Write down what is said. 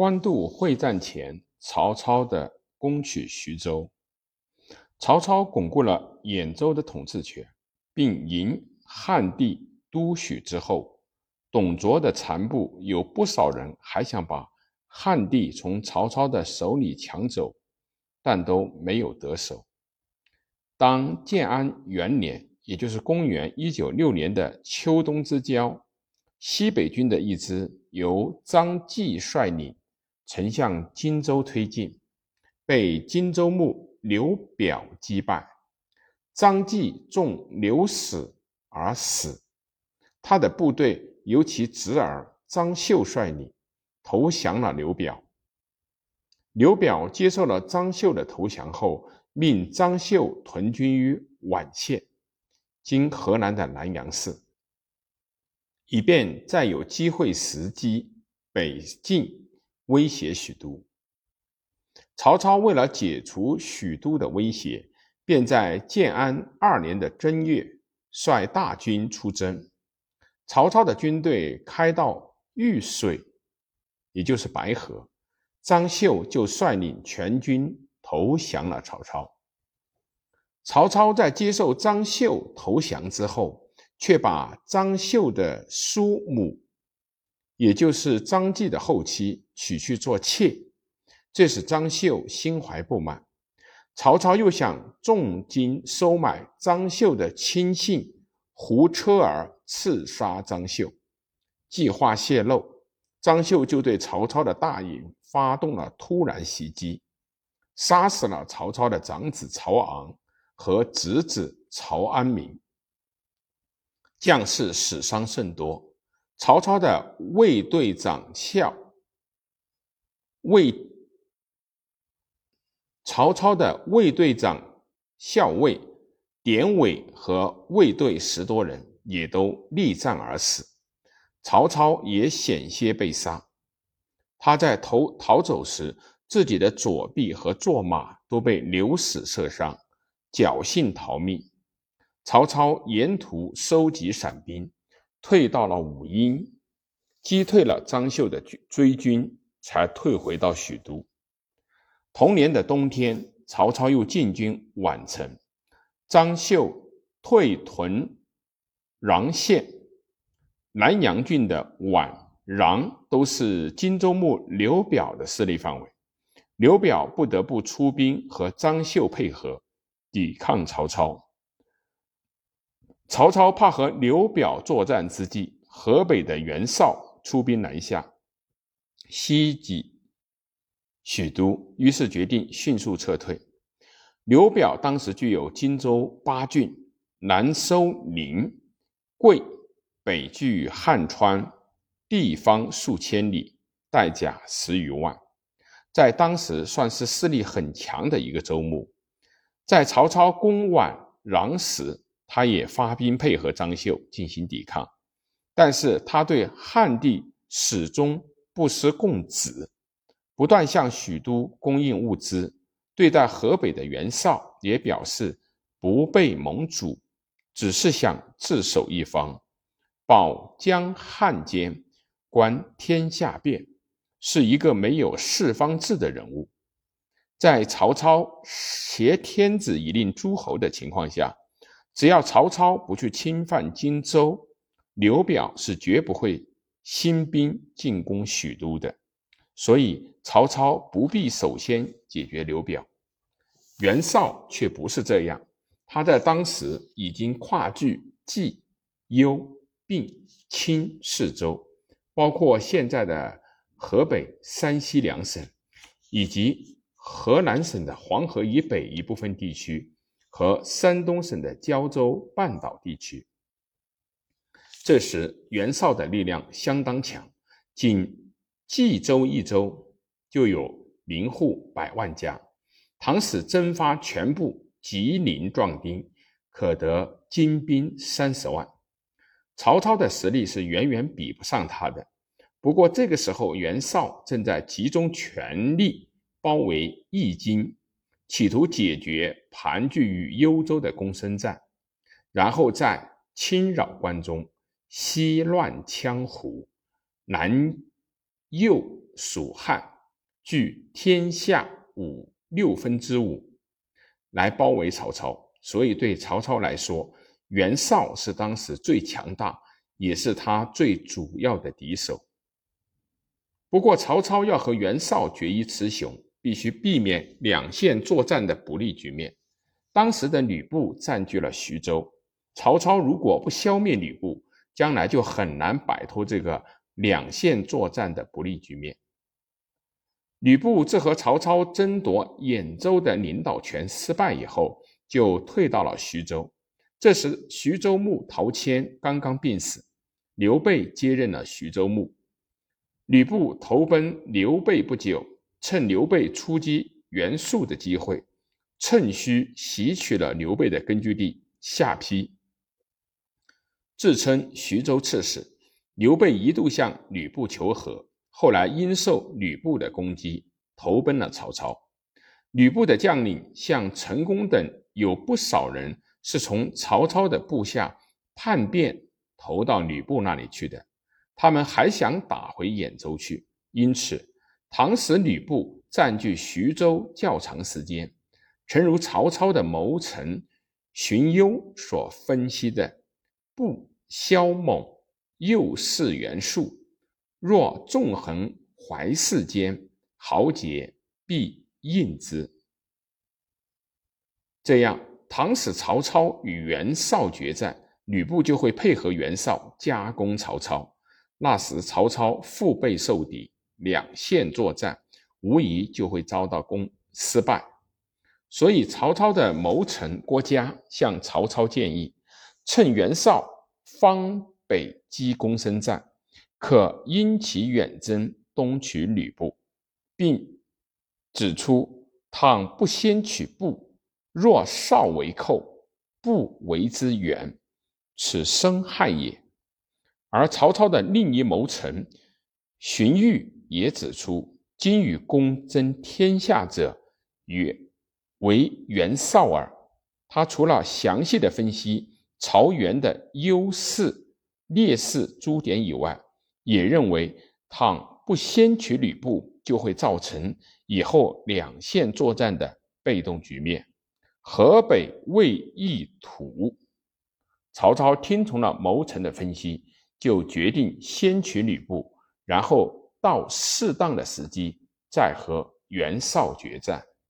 官渡会战前，曹操的攻取徐州。曹操巩固了兖州的统治权，并迎汉帝都许之后，董卓的残部有不少人还想把汉帝从曹操的手里抢走，但都没有得手。当建安元年，也就是公元一九六年的秋冬之交，西北军的一支由张继率领。曾向荆州推进，被荆州牧刘表击败。张继中流矢而死。他的部队由其侄儿张绣率领，投降了刘表。刘表接受了张绣的投降后，命张绣屯军于宛县（今河南的南阳市），以便再有机会时机北进。威胁许都。曹操为了解除许都的威胁，便在建安二年的正月率大军出征。曹操的军队开到玉水，也就是白河，张绣就率领全军投降了曹操。曹操在接受张绣投降之后，却把张绣的叔母。也就是张继的后妻娶去做妾，这使张绣心怀不满。曹操又想重金收买张绣的亲信胡车儿，刺杀张绣。计划泄露，张绣就对曹操的大营发动了突然袭击，杀死了曹操的长子曹昂和侄子曹安民，将士死伤甚多。曹操的卫队长校卫，曹操的卫队长校尉典韦和卫队十多人也都力战而死，曹操也险些被杀。他在逃逃走时，自己的左臂和坐马都被流矢射伤，侥幸逃命。曹操沿途收集散兵。退到了武阴，击退了张绣的追军，才退回到许都。同年的冬天，曹操又进军宛城，张绣退屯穰县。南阳郡的宛、穰都是荆州牧刘表的势力范围，刘表不得不出兵和张绣配合，抵抗曹操。曹操怕和刘表作战之际，河北的袁绍出兵南下，袭击许都，于是决定迅速撤退。刘表当时具有荆州八郡，南收临、桂，北据汉川，地方数千里，带甲十余万，在当时算是势力很强的一个州牧。在曹操攻宛穰时，他也发兵配合张绣进行抵抗，但是他对汉帝始终不思共子，不断向许都供应物资。对待河北的袁绍也表示不被盟主，只是想自守一方，保江汉间，观天下变，是一个没有四方志的人物。在曹操挟天子以令诸侯的情况下。只要曹操不去侵犯荆州，刘表是绝不会新兵进攻许都的。所以曹操不必首先解决刘表。袁绍却不是这样，他在当时已经跨据冀、幽、并、青四州，包括现在的河北、山西两省，以及河南省的黄河以北一部分地区。和山东省的胶州半岛地区。这时，袁绍的力量相当强，仅冀州一州就有民户百万家。倘使征发全部吉林壮丁，可得精兵三十万。曹操的实力是远远比不上他的。不过，这个时候袁绍正在集中全力包围易京。企图解决盘踞于幽州的公孙瓒，然后再侵扰关中，西乱羌胡，南右蜀汉，据天下五六分之五来包围曹操。所以对曹操来说，袁绍是当时最强大，也是他最主要的敌手。不过，曹操要和袁绍决一雌雄，必须避免两线作战的不利局面。当时的吕布占据了徐州，曹操如果不消灭吕布，将来就很难摆脱这个两线作战的不利局面。吕布自和曹操争夺兖州的领导权失败以后，就退到了徐州。这时，徐州牧陶谦刚刚病死，刘备接任了徐州牧。吕布投奔刘备不久，趁刘备出击袁术的机会，趁虚袭取了刘备的根据地下邳，自称徐州刺史。刘备一度向吕布求和，后来因受吕布的攻击，投奔了曹操。吕布的将领像陈宫等，有不少人是从曹操的部下叛变投到吕布那里去的。他们还想打回兖州去，因此，唐时吕布占据徐州较长时间，诚如曹操的谋臣荀攸所分析的：“不萧猛，诱事袁术，若纵横淮泗间，豪杰必应之。”这样，倘使曹操与袁绍决战，吕布就会配合袁绍加攻曹操。那时曹操腹背受敌，两线作战，无疑就会遭到攻失败。所以曹操的谋臣郭嘉向曹操建议，趁袁绍方北击攻深战，可因其远征东取吕布，并指出：倘不先取布，若绍为寇，不为之援，此生害也。而曹操的另一谋臣荀彧也指出：“今与公争天下者，曰为袁绍耳。”他除了详细的分析曹袁的优势、劣势诸点以外，也认为，倘不先取吕布，就会造成以后两线作战的被动局面。河北未易土，曹操听从了谋臣的分析。就决定先取吕布，然后到适当的时机再和袁绍决战。